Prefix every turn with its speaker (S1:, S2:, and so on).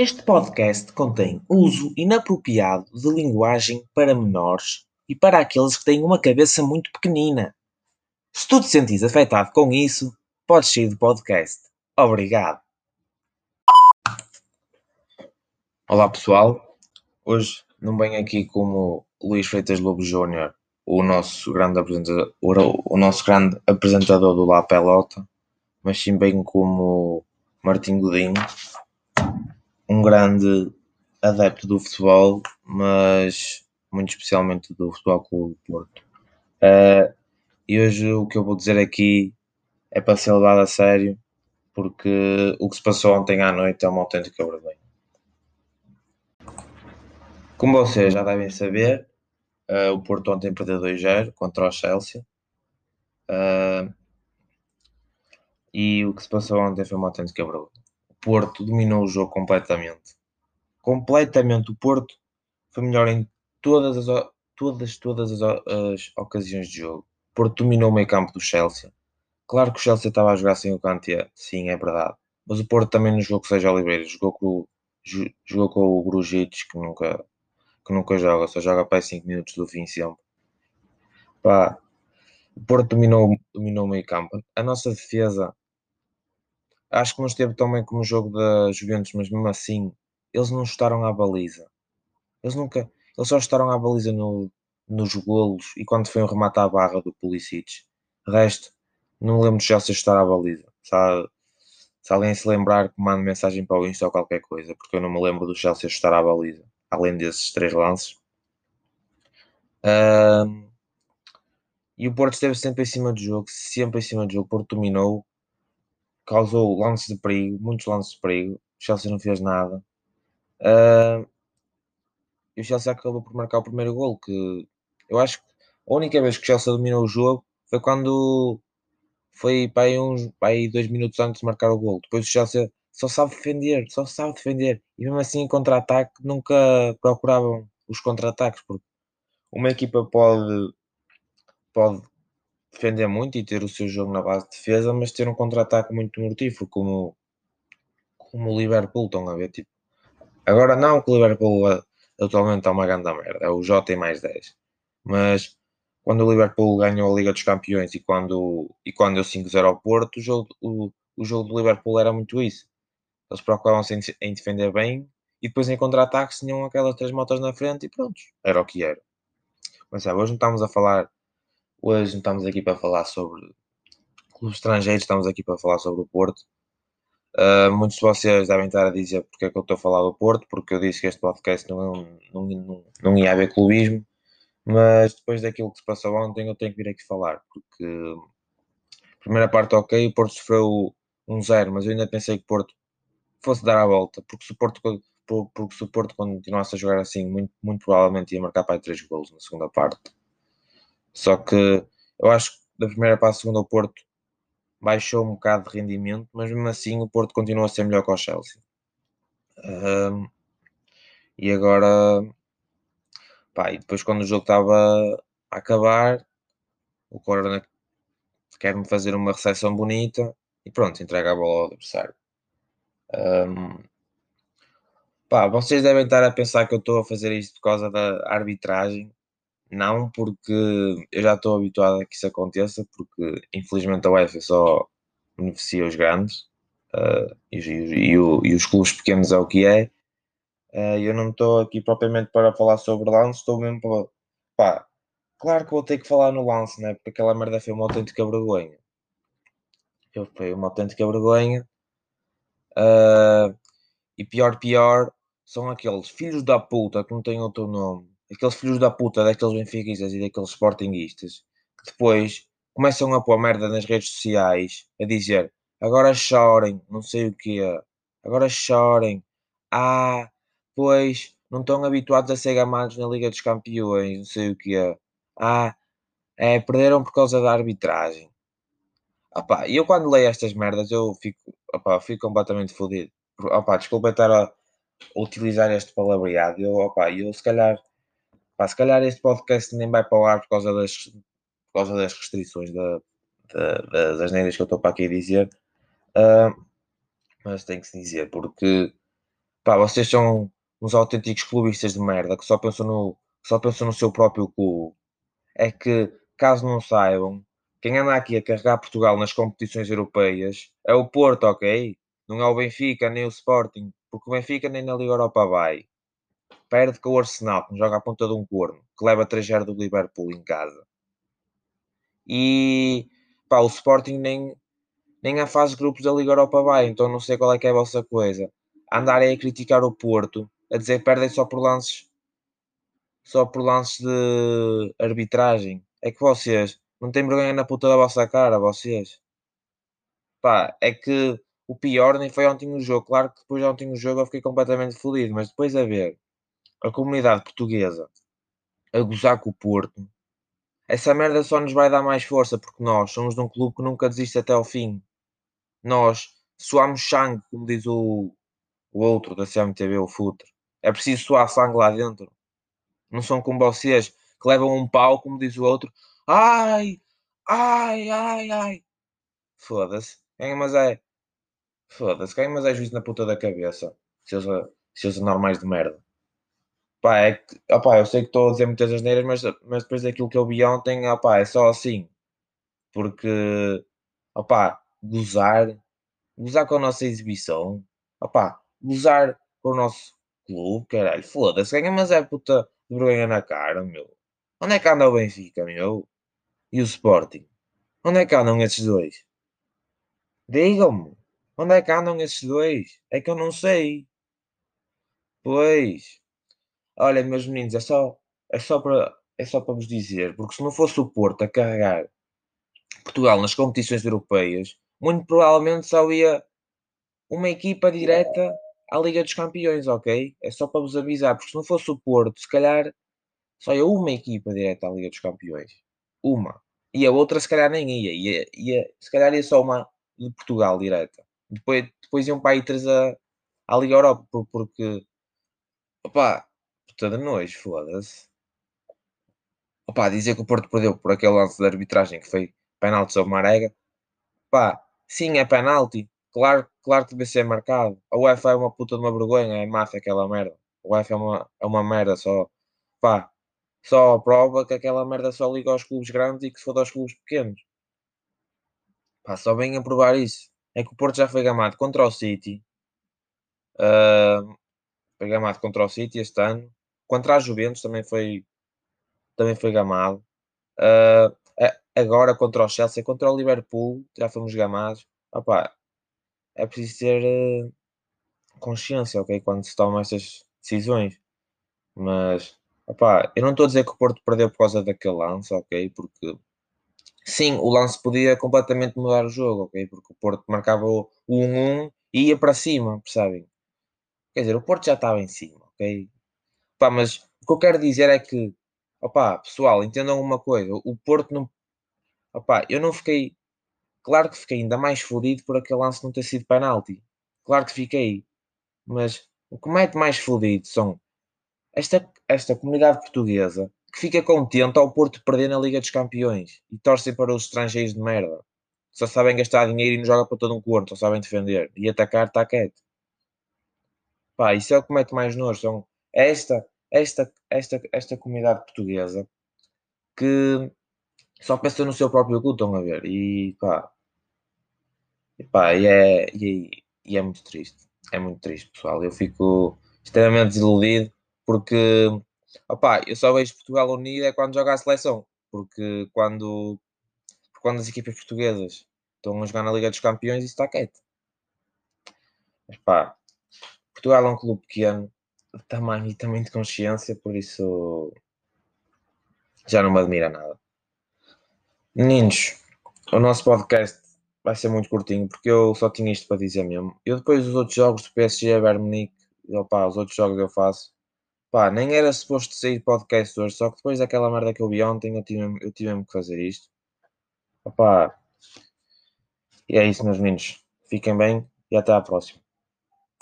S1: Este podcast contém uso inapropriado de linguagem para menores e para aqueles que têm uma cabeça muito pequenina. Se tu te sentires afetado com isso, podes sair do podcast. Obrigado. Olá pessoal, hoje não venho aqui como Luís Freitas Lobo Júnior, o nosso grande apresentador, o, nosso grande apresentador do La Pelota, mas sim bem como Martim Godinho, um grande adepto do futebol, mas muito especialmente do Futebol Clube do Porto. Uh, e hoje o que eu vou dizer aqui é para ser levado a sério, porque o que se passou ontem à noite é uma autêntica vergonha. Como vocês já devem saber, uh, o Porto ontem perdeu 2-0 contra o Chelsea. Uh, e o que se passou ontem foi uma autêntica vergonha. Porto dominou o jogo completamente. Completamente. O Porto foi melhor em todas as, todas, todas as, as ocasiões de jogo. O Porto dominou o meio campo do Chelsea. Claro que o Chelsea estava a jogar sem o Kanté, sim, é verdade. Mas o Porto também não jogou com o Sérgio Oliveira, jogou com, jogou com o Grujic, que nunca, que nunca joga, só joga para 5 minutos do fim sempre. Pá, o Porto dominou, dominou o meio campo. A nossa defesa Acho que não esteve tão bem como o jogo da Juventus, mas mesmo assim, eles não estaram à baliza. Eles nunca. Eles só estaram à baliza no, nos golos e quando foi um remate à barra do Pulisic. De resto, não lembro de Chelsea estar à baliza. Se, se alguém se lembrar, que mande mensagem para o Insta ou qualquer coisa, porque eu não me lembro do Chelsea estar à baliza, além desses três lances. E o Porto esteve sempre em cima do jogo, sempre em cima do jogo. O Porto dominou, causou lances de perigo, muitos lances de perigo. O Chelsea não fez nada. Uh, e o Chelsea acabou por marcar o primeiro gol. Que eu acho que a única vez que o Chelsea dominou o jogo foi quando foi para aí, uns, para aí dois minutos antes de marcar o gol. Depois o Chelsea só sabe defender, só sabe defender. E mesmo assim, em contra-ataque, nunca procuravam os contra-ataques, porque uma equipa pode, pode defender muito e ter o seu jogo na base de defesa, mas ter um contra-ataque muito mortífero, como, como o Liverpool, estão a ver? Tipo, agora não que o Liverpool é, atualmente está uma grande merda, é o J mais 10, mas quando o Liverpool ganhou a Liga dos Campeões e quando, e quando deu 5-0 ao Porto, o jogo, o, o jogo do Liverpool era muito isso. Eles procuravam-se em, em, defender bem e depois em contra-ataque tinham aquelas três motas na frente e pronto, era o que era. Mas sabe, hoje não estamos a falar Hoje não estamos aqui para falar sobre clubes estrangeiros, estamos aqui para falar sobre o Porto. Uh, muitos de vocês devem estar a dizer porque é que eu estou a falar do Porto, porque eu disse que este podcast não, não, não, não ia haver clubismo, mas depois daquilo que se passou ontem eu tenho que vir aqui falar, porque primeira parte ok, o Porto sofreu um zero, mas eu ainda pensei que o Porto fosse dar a volta, porque se o Porto, porque se o Porto continuasse a jogar assim, muito, muito provavelmente ia marcar para três gols na segunda parte. Só que eu acho que da primeira para a segunda o Porto baixou um bocado de rendimento, mas mesmo assim o Porto continua a ser melhor que o Chelsea. Um, e agora, pá, e depois quando o jogo estava a acabar, o Corona quer-me fazer uma recepção bonita e pronto, entrega a bola ao adversário. Um, pá, vocês devem estar a pensar que eu estou a fazer isto por causa da arbitragem, não, porque eu já estou habituado a que isso aconteça, porque infelizmente a UEFA só beneficia os grandes uh, e, e, e, os clubes pequenos é o que é. Uh, eu não estou aqui propriamente para falar sobre lance, estou mesmo para. Pá, claro que vou ter que falar no lance, né? porque aquela merda foi uma autêntica vergonha. Foi uma autêntica vergonha. Uh, e pior, pior, são aqueles filhos da puta que não têm outro nome aqueles filhos da puta daqueles benfiquistas e daqueles sportinguistas que depois começam a pôr merda nas redes sociais a dizer agora chorem, não sei o que agora chorem, ah, pois não estão habituados a ser gamados na Liga dos Campeões, não sei o que ah, é, perderam por causa da arbitragem. E eu quando leio estas merdas eu fico, opa, fico completamente fodido. Opa, desculpa estar a utilizar este palavreado. Eu, opa, eu se calhar Pá, se calhar este podcast nem vai para o ar por causa das, por causa das restrições da, da, das asneiras que eu estou para aqui dizer. Uh, mas tem que se dizer, porque Pá, vocês são uns autênticos clubistas de merda que só pensam no, só pensam no seu próprio clube. É que, caso não saibam, quem anda aqui a carregar Portugal nas competições europeias é o Porto, ok? Não é o Benfica nem o Sporting, porque o Benfica nem na Liga Europa vai. Perde com o Arsenal, que joga a ponta de um corno, que leva 3-0 do Liverpool em casa. E pá, o Sporting nem, nem a fase de grupos da Liga Europa vai, então não sei qual é que é a vossa coisa. Andarem a criticar o Porto, a dizer perdem só por lances só por lances de arbitragem. É que vocês não têm vergonha na puta da vossa cara, vocês. Pá, é que o pior nem foi ontem o jogo. Claro que depois de ontem o jogo eu fiquei completamente fodido, mas depois a ver a comunidade portuguesa a gozar com o Porto, essa merda só nos vai dar mais força porque nós somos de um clube que nunca desiste até ao fim. Nós suamos sangue, como diz o, o outro da CMTV, o Futre. É preciso suar sangue lá dentro. Não são como vocês que levam um pau, como diz o outro. Ai, ai, ai, ai. Foda-se. Quem mas é. Foda-se. Quem mas é juiz na puta da cabeça. Seus, seus normais de merda. Pá, é que, opá, eu sei que estou a dizer muitas asneiras, mas, mas depois daquilo que eu vi ontem, opá, é só assim. Porque, opá, gozar, gozar com a nossa exibição, opá, gozar com o nosso clube, caralho, foda-se, ganha, mas é puta de vergonha na cara, meu. Onde é que anda o Benfica, meu? E o Sporting? Onde é que andam esses dois? Digam-me, onde é que andam esses dois? É que eu não sei. Pois, olha, meus meninos, é só, é só para é só para vos dizer, porque se não fosse o Porto a carregar Portugal nas competições europeias, muito provavelmente só ia uma equipa direta à Liga dos Campeões, ok? É só para vos avisar, porque se não fosse o Porto, se calhar só ia uma equipa direta à Liga dos Campeões. Uma. E a outra se calhar nem ia. ia, ia se calhar ia só uma de Portugal direta. Depois, depois iam para aí três a, à Liga Europa, porque opá, puta de nojo, foda-se. Opá, dizer que o Porto perdeu por aquele lance de arbitragem que foi penalti sobre Marega. Pá, sim, é penalti. Claro, claro que deve ser marcado. A UEFA é uma puta de uma vergonha, é máfia aquela merda. A UEFA é uma, é uma merda só. Pá, só prova que aquela merda só liga aos clubes grandes e que se for aos clubes pequenos. Pá, só vem a provar isso. É que o Porto já foi gamado contra o City. Uh, foi gamado contra o City este ano. Contra a Juventus também foi, também foi gamado. Uh, agora contra o Chelsea, contra o Liverpool, já fomos gamados. Opa, é preciso ter uh, consciência, ok? Quando se tomam estas decisões. Mas, opá, eu não estou a dizer que o Porto perdeu por causa daquele lance, ok? Porque, sim, o lance podia completamente mudar o jogo, ok? Porque o Porto marcava o 1-1 e ia para cima, percebem? Quer dizer, o Porto já estava em cima, ok? Opá, mas o que eu quero dizer é que, opá, pessoal, entendam uma coisa, o Porto não... Opá, eu não fiquei Claro que fiquei ainda mais fodido por aquele lance não ter sido penalti. Claro que fiquei. Mas o que mete mais fodido são esta, esta comunidade portuguesa que fica contente ao Porto perder na Liga dos Campeões e torcem para os estrangeiros de merda. Só sabem gastar dinheiro e não joga para todo um corno, só sabem defender. E atacar está quieto. Pá, isso é o que mete mais nojo. São esta, esta, esta, esta comunidade portuguesa que só pensa no seu próprio cu, estão a ver? E pá, e, pá, e, é, e, e é muito triste. É muito triste, pessoal. Eu fico extremamente desiludido porque opá, eu só vejo Portugal unido é quando joga a seleção. Porque quando, quando as equipas portuguesas estão a jogar na Liga dos Campeões, isso está quieto. Mas pá, Portugal é um clube pequeno, tamanho e também de consciência, por isso já não me admira nada. Meninos, o nosso podcast vai ser muito curtinho, porque eu só tinha isto para dizer mesmo. Eu depois os outros jogos do PSG, Bayern opá, os outros jogos eu faço. Pá, nem era suposto sair podcast hoje, só que depois daquela merda que eu vi ontem, eu tive, eu tive que fazer isto. Opá, e é isso, meus meninos. Fiquem bem e até à próxima.